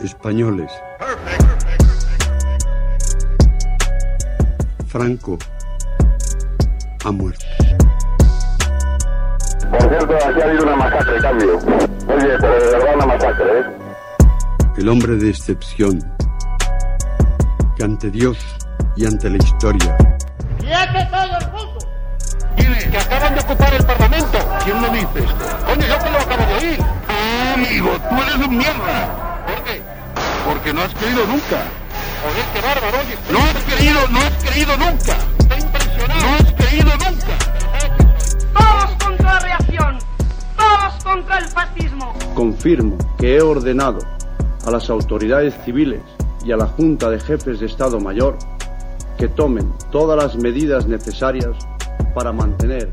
españoles. Franco ha muerto. Por cierto, aquí ha habido una masacre, cambio. Oye, pero de verdad una masacre, ¿eh? El hombre de excepción, que ante Dios y ante la historia ¡Quiete todo el mundo! Dile que acaban de ocupar el Parlamento. ¿Quién lo dice? Coño, yo te lo acabo de oír. Amigo, tú eres un mierda. Porque no has creído nunca. Joder, qué bárbaro, oye. No has creído, no has creído nunca. Está impresionado. No has creído nunca. Todos contra la reacción. Todos contra el fascismo. Confirmo que he ordenado a las autoridades civiles y a la Junta de Jefes de Estado Mayor que tomen todas las medidas necesarias para mantener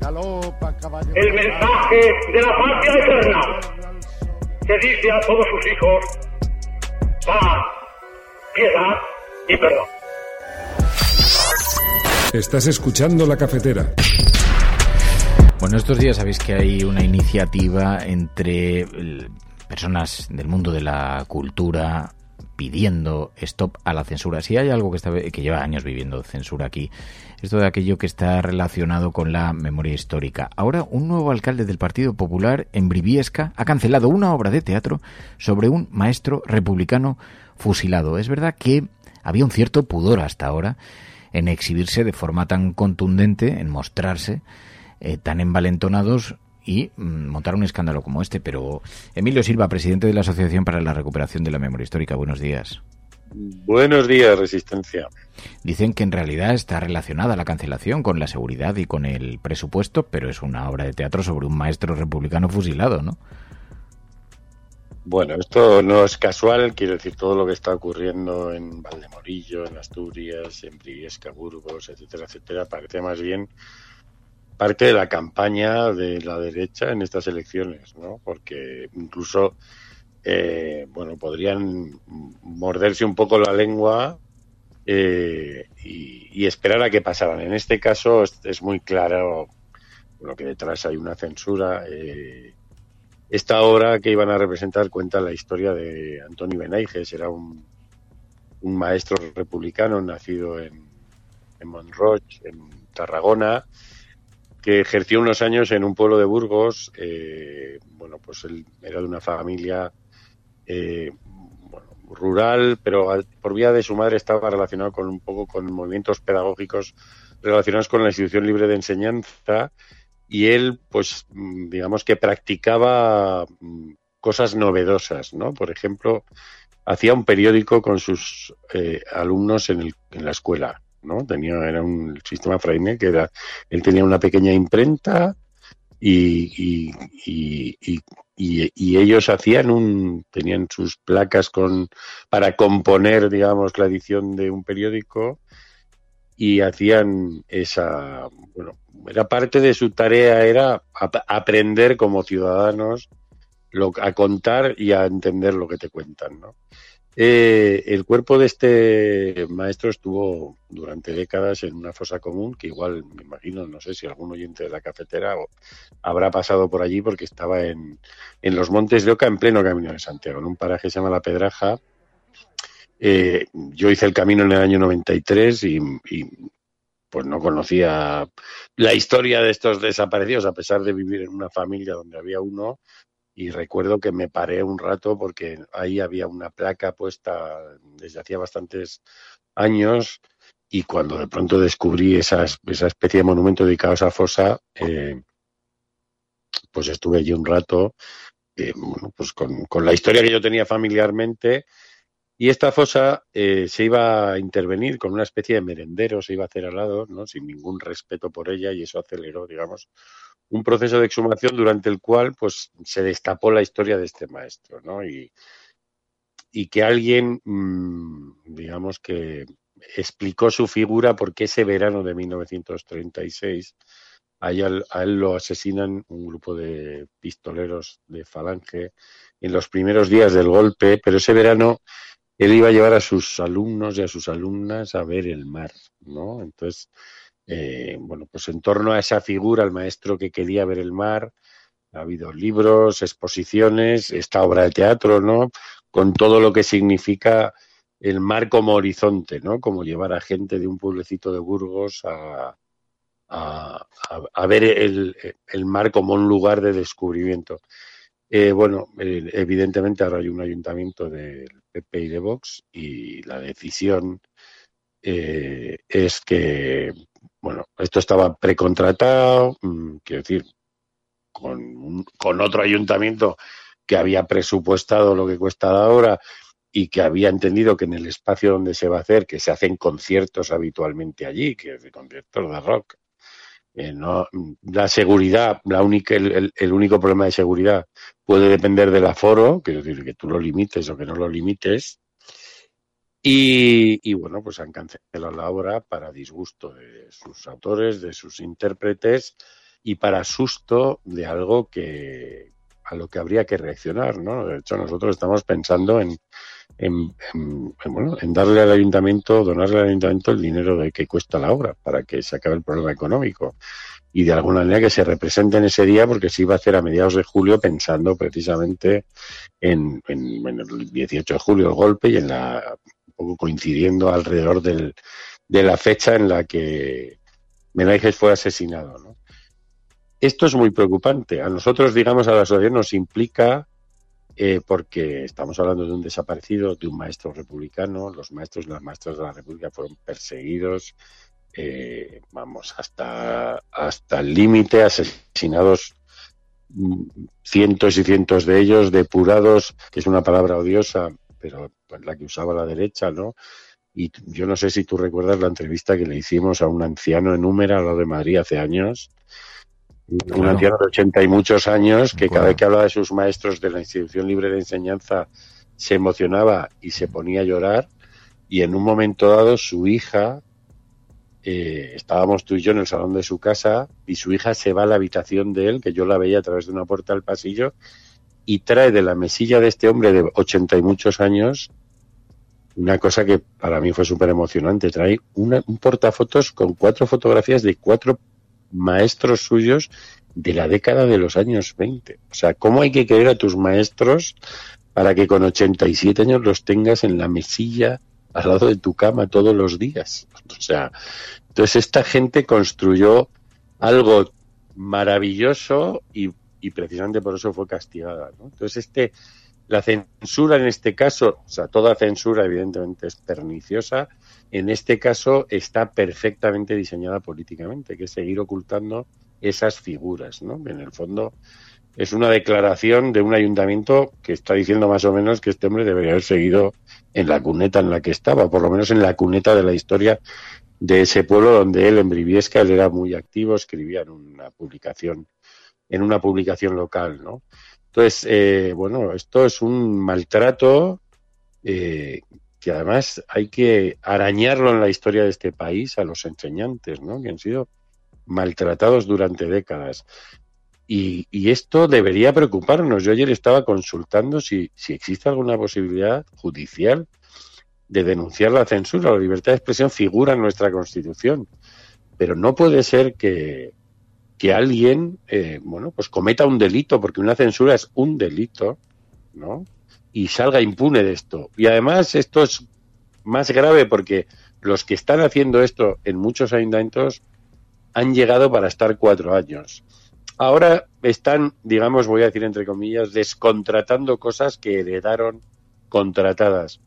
galopa caballo. El mensaje de la patria eterna que dice a todos sus hijos paz, piedad y perdón. Estás escuchando la cafetera. Bueno, estos días sabéis que hay una iniciativa entre personas del mundo de la cultura pidiendo stop a la censura. Si hay algo que, está, que lleva años viviendo censura aquí, es todo aquello que está relacionado con la memoria histórica. Ahora, un nuevo alcalde del Partido Popular en Briviesca ha cancelado una obra de teatro sobre un maestro republicano fusilado. Es verdad que había un cierto pudor hasta ahora en exhibirse de forma tan contundente, en mostrarse eh, tan envalentonados y mm, montar un escándalo como este. Pero Emilio Silva, presidente de la Asociación para la Recuperación de la Memoria Histórica, buenos días. Buenos días, Resistencia. Dicen que en realidad está relacionada la cancelación con la seguridad y con el presupuesto, pero es una obra de teatro sobre un maestro republicano fusilado, ¿no? Bueno, esto no es casual, quiero decir, todo lo que está ocurriendo en Valdemorillo, en Asturias, en Briviesca, Burgos, etcétera, etcétera, parece más bien parte de la campaña de la derecha en estas elecciones, ¿no? Porque incluso, eh, bueno, podrían morderse un poco la lengua eh, y, esperar a que pasaran. En este caso es, muy claro bueno, que detrás hay una censura. Eh, esta obra que iban a representar cuenta la historia de Antoni Benaiges, era un, maestro republicano nacido en, en en Tarragona, que ejerció unos años en un pueblo de Burgos. Eh, bueno, pues él era de una familia eh, bueno, rural, pero por vía de su madre estaba relacionado con un poco con movimientos pedagógicos relacionados con la institución libre de enseñanza y él, pues, mm, digamos que practicaba mm, cosas novedosas, ¿no? Por ejemplo, hacía un periódico con sus eh, alumnos en, el- en la escuela, ¿no? Tenía, era un sistema fraile que era, él tenía una pequeña imprenta y, y, y, y- ellos hacían un, tenían sus placas con, para componer, digamos, la edición de un periódico y hacían esa, bueno, era parte de su tarea era ap- aprender como ciudadanos lo, a contar y a entender lo que te cuentan, ¿no? Eh, el cuerpo de este maestro estuvo durante décadas en una fosa común, que igual me imagino, no sé si algún oyente de la cafetera habrá pasado por allí porque estaba en, en los Montes de Oca, en pleno camino de Santiago, en un paraje que se llama La Pedraja. Eh, yo hice el camino en el año 93 y, y pues no conocía la historia de estos desaparecidos, a pesar de vivir en una familia donde había uno. Y recuerdo que me paré un rato porque ahí había una placa puesta desde hacía bastantes años y cuando de pronto descubrí esas, esa especie de monumento dedicado a esa fosa, eh, pues estuve allí un rato, eh, bueno, pues con, con la historia que yo tenía familiarmente y esta fosa eh, se iba a intervenir con una especie de merendero, se iba a hacer al lado, ¿no? sin ningún respeto por ella, y eso aceleró, digamos, un proceso de exhumación durante el cual pues, se destapó la historia de este maestro. ¿no? Y, y que alguien, mm, digamos que explicó su figura porque ese verano de 1936 a él, a él lo asesinan un grupo de pistoleros de Falange en los primeros días del golpe, pero ese verano él iba a llevar a sus alumnos y a sus alumnas a ver el mar, ¿no? Entonces, eh, bueno, pues en torno a esa figura, el maestro que quería ver el mar, ha habido libros, exposiciones, esta obra de teatro, ¿no? Con todo lo que significa el mar como horizonte, ¿no? Como llevar a gente de un pueblecito de Burgos a, a, ver el, el, mar como un lugar de descubrimiento. Eh, bueno, eh, evidentemente ahora hay un ayuntamiento del PP y de Vox y la decisión eh, es que, bueno, esto estaba precontratado, mmm, quiero decir, con, con otro ayuntamiento que había presupuestado lo que cuesta ahora y que había entendido que en el espacio donde se va a hacer, que se hacen conciertos habitualmente allí, que es conciertos de rock, eh, no, la seguridad, la única, el, el, único problema de seguridad puede depender del aforo, quiero decir que tú lo limites o que no lo limites. Y, bueno, pues han cancelado la obra para disgusto de sus autores, de sus intérpretes y para susto de algo que a lo que habría que reaccionar, ¿no? De hecho, nosotros estamos pensando en, en, en, bueno, en darle al ayuntamiento, donarle al ayuntamiento el dinero de que cuesta la obra para que se acabe el problema económico y de alguna manera que se represente en ese día porque se iba a hacer a mediados de julio pensando precisamente en, en, en el 18 de julio el golpe y en la poco coincidiendo alrededor del, de la fecha en la que Menajes fue asesinado. Esto es muy preocupante. A nosotros, digamos, a la sociedad nos implica eh, porque estamos hablando de un desaparecido, de un maestro republicano. Los maestros y las maestras de la República fueron perseguidos, eh, vamos, hasta, hasta el límite, asesinados mm, cientos y cientos de ellos, depurados, que es una palabra odiosa, pero la que usaba la derecha, ¿no? Y yo no sé si tú recuerdas la entrevista que le hicimos a un anciano en Húmera, al lado de Madrid, hace años, Claro. Un anciano de ochenta y muchos años que cada vez que hablaba de sus maestros de la institución libre de enseñanza se emocionaba y se ponía a llorar y en un momento dado su hija, eh, estábamos tú y yo en el salón de su casa y su hija se va a la habitación de él, que yo la veía a través de una puerta del pasillo, y trae de la mesilla de este hombre de ochenta y muchos años una cosa que para mí fue súper emocionante, trae una, un portafotos con cuatro fotografías de cuatro maestros suyos de la década de los años 20. O sea, ¿cómo hay que querer a tus maestros para que con 87 años los tengas en la mesilla al lado de tu cama todos los días? O sea, entonces esta gente construyó algo maravilloso y, y precisamente por eso fue castigada. ¿no? Entonces este, la censura en este caso, o sea, toda censura evidentemente es perniciosa, en este caso está perfectamente diseñada políticamente, que es seguir ocultando esas figuras, ¿no? En el fondo es una declaración de un ayuntamiento que está diciendo más o menos que este hombre debería haber seguido en la cuneta en la que estaba, por lo menos en la cuneta de la historia de ese pueblo donde él en Briviesca él era muy activo, escribía en una publicación en una publicación local, ¿no? Entonces, eh, bueno, esto es un maltrato eh, que además hay que arañarlo en la historia de este país a los enseñantes, ¿no? Que han sido maltratados durante décadas. Y, y esto debería preocuparnos. Yo ayer estaba consultando si, si existe alguna posibilidad judicial de denunciar la censura. La libertad de expresión figura en nuestra Constitución. Pero no puede ser que, que alguien, eh, bueno, pues cometa un delito, porque una censura es un delito, ¿no? y salga impune de esto. Y además esto es más grave porque los que están haciendo esto en muchos ayuntamientos han llegado para estar cuatro años. Ahora están, digamos, voy a decir entre comillas, descontratando cosas que heredaron contratadas.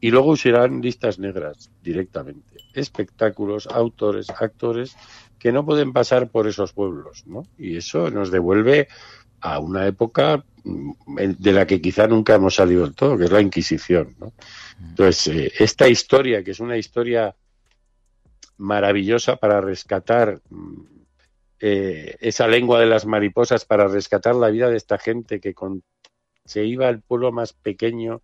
Y luego usarán listas negras directamente. Espectáculos, autores, actores que no pueden pasar por esos pueblos, ¿no? Y eso nos devuelve a una época mm, de la que quizá nunca hemos salido del todo, que es la Inquisición. ¿no? Entonces, eh, esta historia, que es una historia maravillosa para rescatar mm, eh, esa lengua de las mariposas, para rescatar la vida de esta gente que se iba al pueblo más pequeño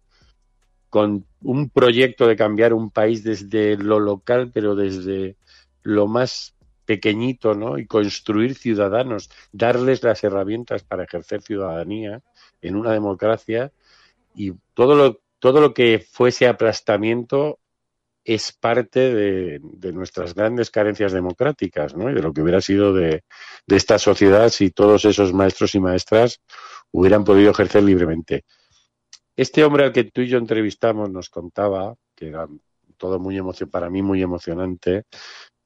con un proyecto de cambiar un país desde lo local, pero desde lo más pequeñito, ¿no? Y construir ciudadanos, darles las herramientas para ejercer ciudadanía en una democracia y todo lo, todo lo que fuese aplastamiento es parte de, nuestras grandes carencias democráticas, ¿no? Y de lo que hubiera sido de esta sociedad si todos esos maestros y maestras hubieran podido ejercer libremente. Este hombre al que tú y yo entrevistamos nos contaba, que era todo muy emocionante, para mí muy emocionante,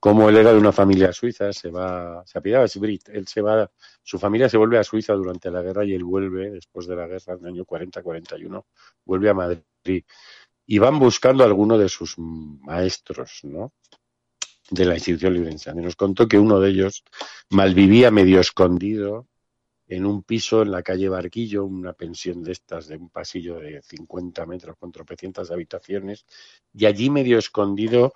cómo él era de una familia suiza, se va, se apellidaba Brit, él se va, su familia se vuelve a Suiza durante la guerra y él vuelve, después de la guerra, en el año 40-41, vuelve a Madrid. Y van buscando a alguno de sus maestros, ¿no? de la institución librense. Y nos contó que uno de ellos malvivía medio escondido en un piso en la calle Barquillo, una pensión de estas, de un pasillo de 50 metros con tropecientas habitaciones, y allí medio escondido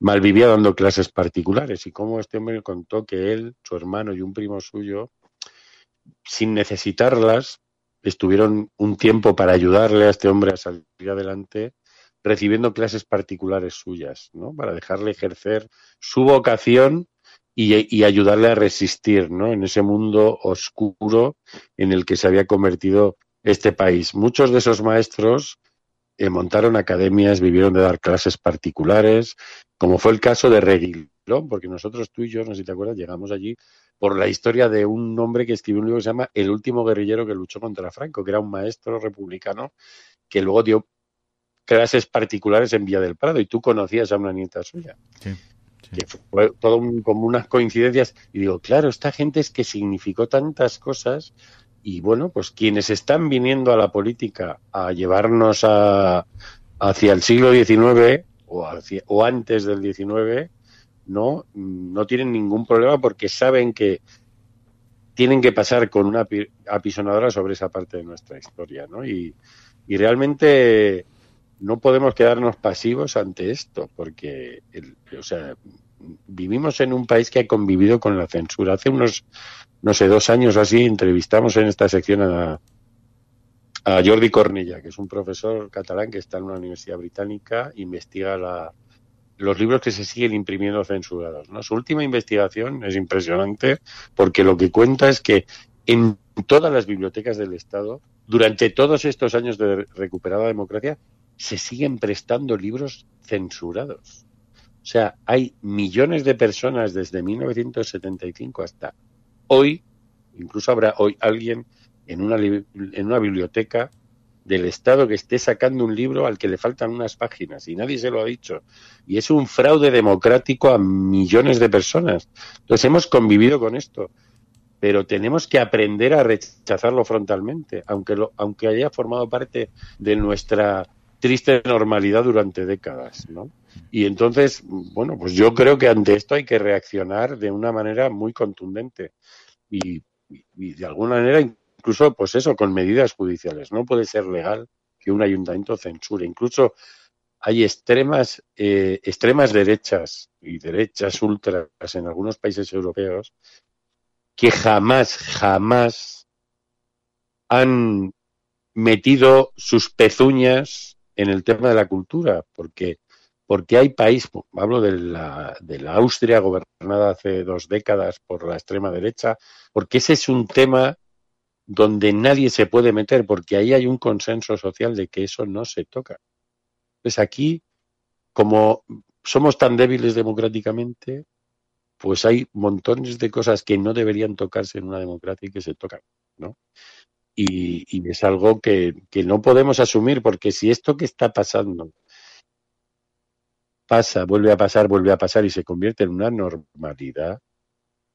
malvivía dando clases particulares. Y como este hombre contó que él, su hermano y un primo suyo, sin necesitarlas, estuvieron un tiempo para ayudarle a este hombre a salir adelante, recibiendo clases particulares suyas, ¿no? Para dejarle ejercer su vocación y, ayudarle a resistir ¿no? en ese mundo oscuro en el que se había convertido este país. Muchos de esos maestros eh, montaron academias, vivieron de dar clases particulares, como fue el caso de Reguilón, porque nosotros tú y yo, no sé si te acuerdas, llegamos allí por la historia de un hombre que escribió un libro que se llama El último guerrillero que luchó contra Franco, que era un maestro republicano que luego dio clases particulares en Villa del Prado y tú conocías a una nieta suya. Sí que fue todo como unas coincidencias. Y digo, claro, esta gente es que significó tantas cosas y bueno, pues quienes están viniendo a la política a llevarnos a, hacia el siglo XIX o, hacia, o antes del XIX, no, no tienen ningún problema porque saben que tienen que pasar con una apisonadora sobre esa parte de nuestra historia, ¿no? Y, y realmente no podemos quedarnos pasivos ante esto, porque, el, o sea, vivimos en un país que ha convivido con la censura. Hace unos, no sé, dos años así, entrevistamos en esta sección a, a Jordi Cornilla, que es un profesor catalán que está en una universidad británica, investiga la, los libros que se siguen imprimiendo censurados. ¿no? Su última investigación es impresionante porque lo que cuenta es que en todas las bibliotecas del Estado, durante todos estos años de recuperada democracia, se siguen prestando libros censurados. O sea, hay millones de personas desde 1975 hasta hoy, incluso habrá hoy alguien en una, en una biblioteca del Estado que esté sacando un libro al que le faltan unas páginas y nadie se lo ha dicho. Y es un fraude democrático a millones de personas. Entonces hemos convivido con esto, pero tenemos que aprender a rechazarlo frontalmente, aunque, lo, aunque haya formado parte de nuestra triste normalidad durante décadas, ¿no? Y entonces, bueno, pues yo creo que ante esto hay que reaccionar de una manera muy contundente y, de alguna manera incluso, pues eso, con medidas judiciales. No puede ser legal que un ayuntamiento censure. Incluso hay extremas, eh, extremas derechas y derechas ultras en algunos países europeos que jamás, jamás han metido sus pezuñas en el tema de la cultura, porque, porque hay país, hablo de la, de la Austria gobernada hace dos décadas por la extrema derecha, porque ese es un tema donde nadie se puede meter, porque ahí hay un consenso social de que eso no se toca. Pues aquí, como somos tan débiles democráticamente, pues hay montones de cosas que no deberían tocarse en una democracia y que se tocan, ¿no? Y, es algo que, que, no podemos asumir, porque si esto que está pasando pasa, vuelve a pasar, vuelve a pasar y se convierte en una normalidad,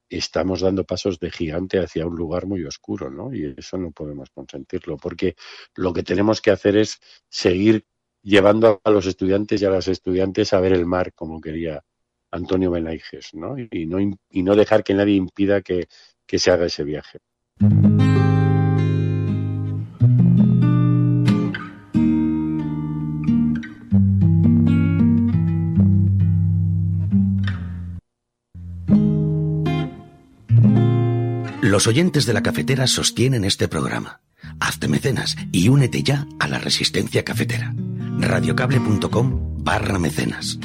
estamos dando pasos de gigante hacia un lugar muy oscuro, ¿no? Y eso no podemos consentirlo, porque lo que tenemos que hacer es seguir llevando a los estudiantes y a las estudiantes a ver el mar, como quería Antonio Benaiges, ¿no? Y no, y no dejar que nadie impida que, que se haga ese viaje. Los oyentes de la cafetera sostienen este programa. Hazte mecenas y únete ya a la resistencia cafetera. radiocable.com barra mecenas.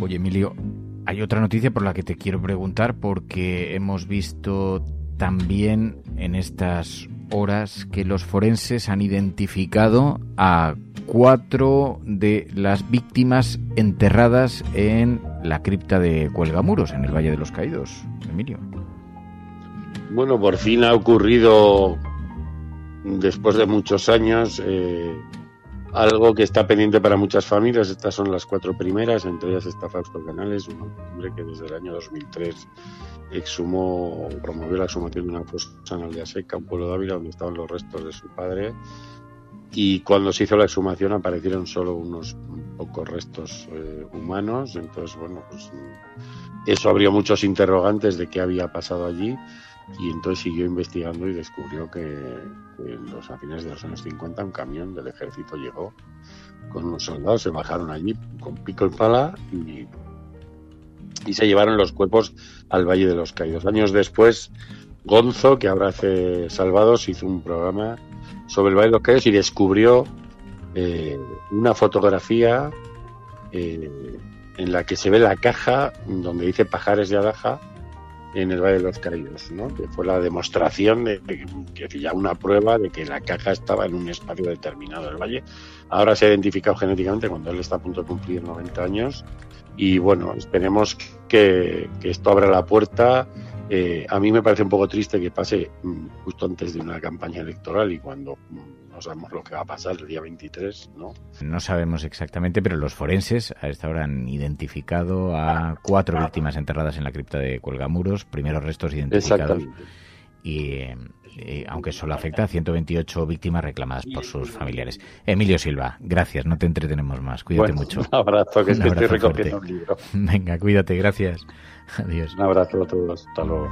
Oye, Emilio, hay otra noticia por la que te quiero preguntar porque hemos visto también en estas horas que los forenses han identificado a cuatro de las víctimas enterradas en la cripta de Cuelgamuros, en el Valle de los Caídos. Emilio. Bueno, por fin ha ocurrido, después de muchos años, eh, algo que está pendiente para muchas familias. Estas son las cuatro primeras, entre ellas está Fausto Canales, un hombre que desde el año 2003 exhumó, promovió la exhumación de una fosa en Aldea Seca, un pueblo de Ávila donde estaban los restos de su padre. Y cuando se hizo la exhumación aparecieron solo unos pocos restos eh, humanos. Entonces, bueno, pues eso abrió muchos interrogantes de qué había pasado allí. Y entonces siguió investigando y descubrió que, en los, a fines de los años 50 un camión del ejército llegó con unos soldados, se bajaron allí con pico y pala y, y se llevaron los cuerpos al Valle de los Caídos. Años después, Gonzo, que ahora hace Salvados, hizo un programa sobre el Valle de los Caídos y descubrió eh, una fotografía eh, en la que se ve la caja donde dice Pajares de Adaja en el Valle de los Caídos, ¿no? que fue la demostración de, de, ya una prueba de que la caja estaba en un espacio determinado del valle. Ahora se ha identificado genéticamente cuando él está a punto de cumplir 90 años y bueno, esperemos que, que esto abra la puerta. Eh, a mí me parece un poco triste que pase mm, justo antes de una campaña electoral y cuando mm, no sabemos lo que va a pasar el día 23, ¿no? No sabemos exactamente, pero los forenses a esta hora han identificado a cuatro víctimas enterradas en la cripta de Cuelgamuros, primeros restos identificados. Y, eh, aunque solo afecta a 128 víctimas reclamadas por sus familiares. Emilio Silva, gracias, no te entretenemos más. Cuídate bueno, mucho. Un abrazo, que, un abrazo estoy recogiendo un libro. Venga, cuídate, gracias. Adiós. Un abrazo a todos. Hasta luego.